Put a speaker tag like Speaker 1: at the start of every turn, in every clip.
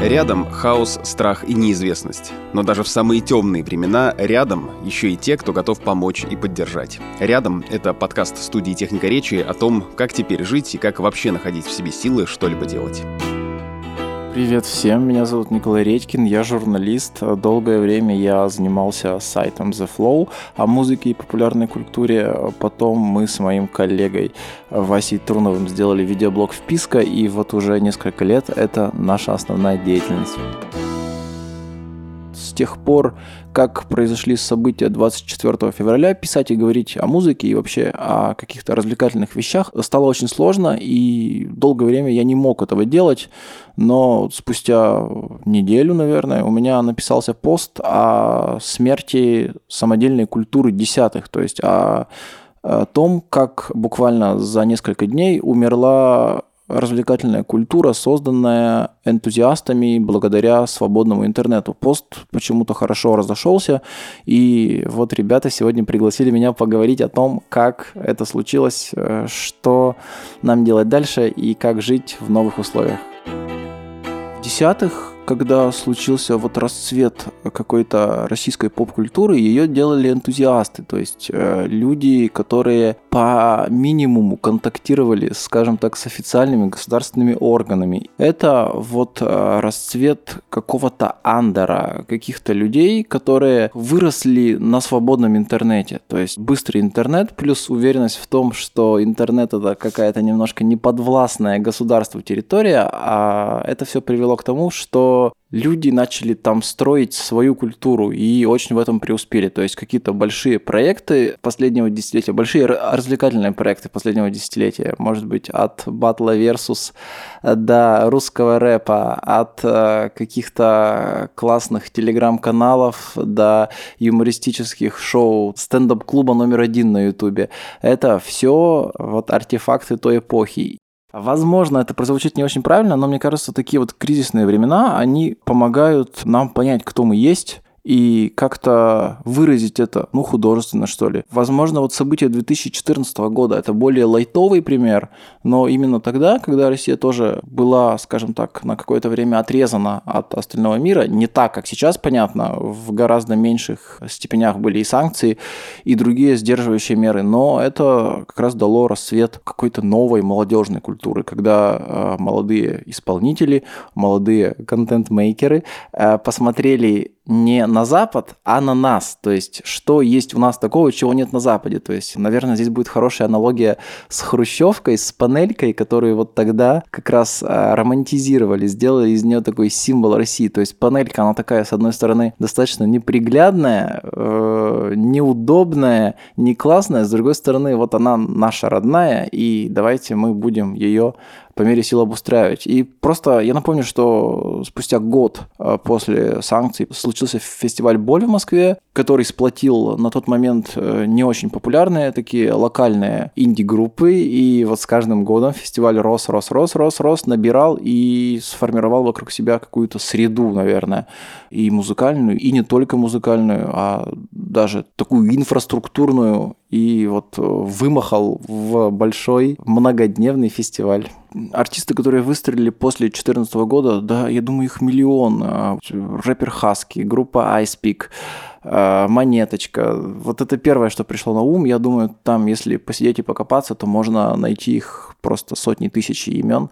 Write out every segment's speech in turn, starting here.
Speaker 1: Рядом хаос, страх и неизвестность. Но даже в самые темные времена рядом еще и те, кто готов помочь и поддержать. Рядом — это подкаст студии «Техника речи» о том, как теперь жить и как вообще находить в себе силы что-либо делать.
Speaker 2: Привет всем, меня зовут Николай Редькин, я журналист. Долгое время я занимался сайтом The Flow о музыке и популярной культуре. Потом мы с моим коллегой Васей Турновым сделали видеоблог «Вписка», и вот уже несколько лет это наша основная деятельность тех пор, как произошли события 24 февраля, писать и говорить о музыке и вообще о каких-то развлекательных вещах стало очень сложно, и долгое время я не мог этого делать, но спустя неделю, наверное, у меня написался пост о смерти самодельной культуры десятых, то есть о о том, как буквально за несколько дней умерла развлекательная культура, созданная энтузиастами благодаря свободному интернету. Пост почему-то хорошо разошелся, и вот ребята сегодня пригласили меня поговорить о том, как это случилось, э, что нам делать дальше и как жить в новых условиях. В десятых когда случился вот расцвет какой-то российской поп-культуры, ее делали энтузиасты, то есть э, люди, которые по минимуму контактировали, скажем так, с официальными государственными органами. Это вот э, расцвет какого-то андера, каких-то людей, которые выросли на свободном интернете, то есть быстрый интернет плюс уверенность в том, что интернет это какая-то немножко неподвластная государству территория, а это все привело к тому, что люди начали там строить свою культуру и очень в этом преуспели. То есть какие-то большие проекты последнего десятилетия, большие развлекательные проекты последнего десятилетия, может быть, от батла Versus до русского рэпа, от э, каких-то классных телеграм-каналов до юмористических шоу, стендап-клуба номер один на ютубе. Это все вот артефакты той эпохи. Возможно, это прозвучит не очень правильно, но мне кажется, такие вот кризисные времена, они помогают нам понять, кто мы есть, и как-то выразить это, ну, художественно, что ли. Возможно, вот события 2014 года это более лайтовый пример, но именно тогда, когда Россия тоже была, скажем так, на какое-то время отрезана от остального мира, не так, как сейчас, понятно, в гораздо меньших степенях были и санкции, и другие сдерживающие меры, но это как раз дало рассвет какой-то новой молодежной культуры, когда э, молодые исполнители, молодые контент-мейкеры э, посмотрели не на Запад, а на нас. То есть, что есть у нас такого, чего нет на Западе. То есть, наверное, здесь будет хорошая аналогия с хрущевкой, с панелькой, которую вот тогда как раз а, романтизировали, сделали из нее такой символ России. То есть, панелька, она такая, с одной стороны, достаточно неприглядная, э, неудобная, не классная, с другой стороны, вот она наша родная, и давайте мы будем ее по мере сил обустраивать. И просто я напомню, что спустя год а, после санкций случился фестиваль «Боль» в Москве, который сплотил на тот момент э, не очень популярные такие локальные инди-группы. И вот с каждым годом фестиваль рос, рос, рос, рос, рос, набирал и сформировал вокруг себя какую-то среду, наверное, и музыкальную, и не только музыкальную, а даже такую инфраструктурную и вот э, вымахал в большой многодневный фестиваль. Артисты, которые выстрелили после 2014 года, да, я думаю, их миллион. А, рэпер Хаски, группа Ice Peak, а, монеточка. Вот это первое, что пришло на ум. Я думаю, там, если посидеть и покопаться, то можно найти их просто сотни тысяч имен.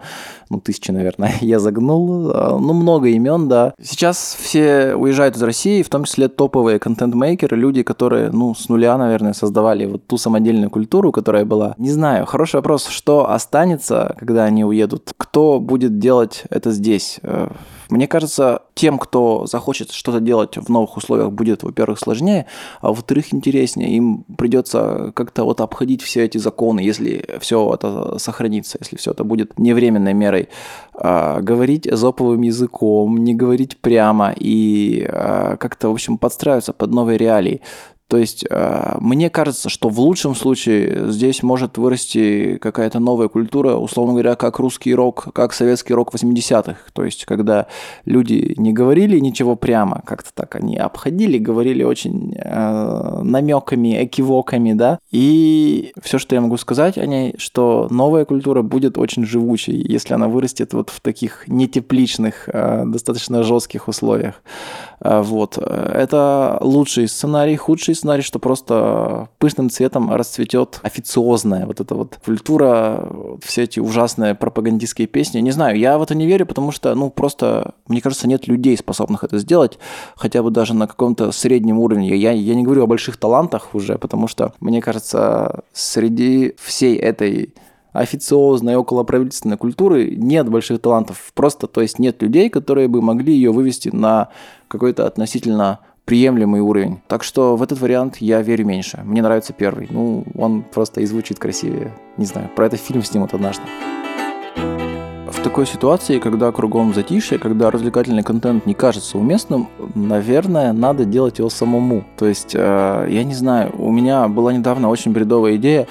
Speaker 2: Ну, тысячи, наверное, я загнул. А, ну, много имен, да. Сейчас все уезжают из России, в том числе топовые контент-мейкеры, люди, которые, ну, с нуля, наверное, создавали вот ту самодельную культуру, которая была. Не знаю, хороший вопрос, что останется, когда они уедут? Кто будет делать это здесь? Э, мне кажется, тем, кто захочет что-то делать в новых условиях, будет, во-первых, сложнее, а во-вторых, интереснее. Им придется как-то вот обходить все эти законы, если все это сохранится, если все это будет не временной мерой. А, говорить эзоповым языком, не говорить прямо и а, как-то, в общем, подстраиваться под новые реалии. То есть э, мне кажется, что в лучшем случае здесь может вырасти какая-то новая культура, условно говоря, как русский рок, как советский рок 80-х. То есть когда люди не говорили ничего прямо, как-то так они обходили, говорили очень э, намеками, экивоками, да. И все, что я могу сказать о ней, что новая культура будет очень живучей, если она вырастет вот в таких нетепличных, э, достаточно жестких условиях. Э, вот. Это лучший сценарий, худший сценарий, что просто пышным цветом расцветет официозная вот эта вот культура, все эти ужасные пропагандистские песни. Не знаю, я в это не верю, потому что, ну, просто, мне кажется, нет людей, способных это сделать, хотя бы даже на каком-то среднем уровне. Я, я не говорю о больших талантах уже, потому что, мне кажется, среди всей этой официозной, околоправительственной культуры нет больших талантов. Просто, то есть нет людей, которые бы могли ее вывести на какой-то относительно приемлемый уровень. Так что в этот вариант я верю меньше. Мне нравится первый. Ну, он просто и звучит красивее. Не знаю, про это фильм снимут однажды. В такой ситуации, когда кругом затишье, когда развлекательный контент не кажется уместным, наверное, надо делать его самому. То есть, э, я не знаю, у меня была недавно очень бредовая идея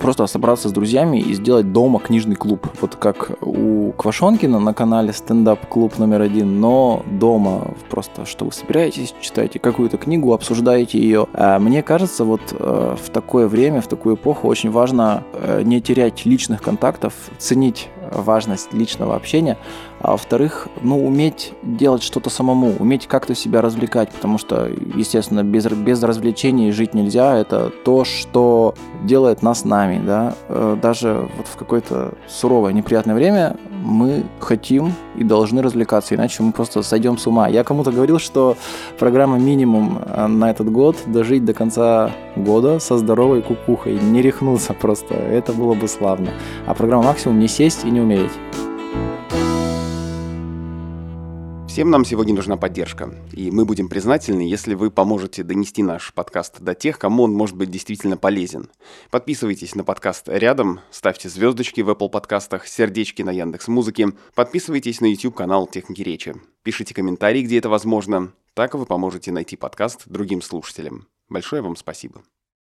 Speaker 2: просто собраться с друзьями и сделать дома книжный клуб. Вот как у Квашонкина на канале стендап-клуб номер один, но дома просто, что вы собираетесь, читаете какую-то книгу, обсуждаете ее. А мне кажется, вот э, в такое время, в такую эпоху очень важно э, не терять личных контактов, ценить важность личного общения, а во-вторых, ну, уметь делать что-то самому, уметь как-то себя развлекать, потому что, естественно, без, без развлечений жить нельзя, это то, что делает нас нами, да, э, даже вот в какое-то суровое, неприятное время мы хотим и должны развлекаться, иначе мы просто сойдем с ума. Я кому-то говорил, что программа минимум на этот год дожить до конца года со здоровой кукухой, не рехнуться просто, это было бы славно. А программа максимум не сесть и не умереть.
Speaker 1: Всем нам сегодня нужна поддержка, и мы будем признательны, если вы поможете донести наш подкаст до тех, кому он может быть действительно полезен. Подписывайтесь на подкаст рядом, ставьте звездочки в Apple подкастах, сердечки на Яндекс Музыке, подписывайтесь на YouTube канал Техники Речи, пишите комментарии, где это возможно, так вы поможете найти подкаст другим слушателям. Большое вам спасибо.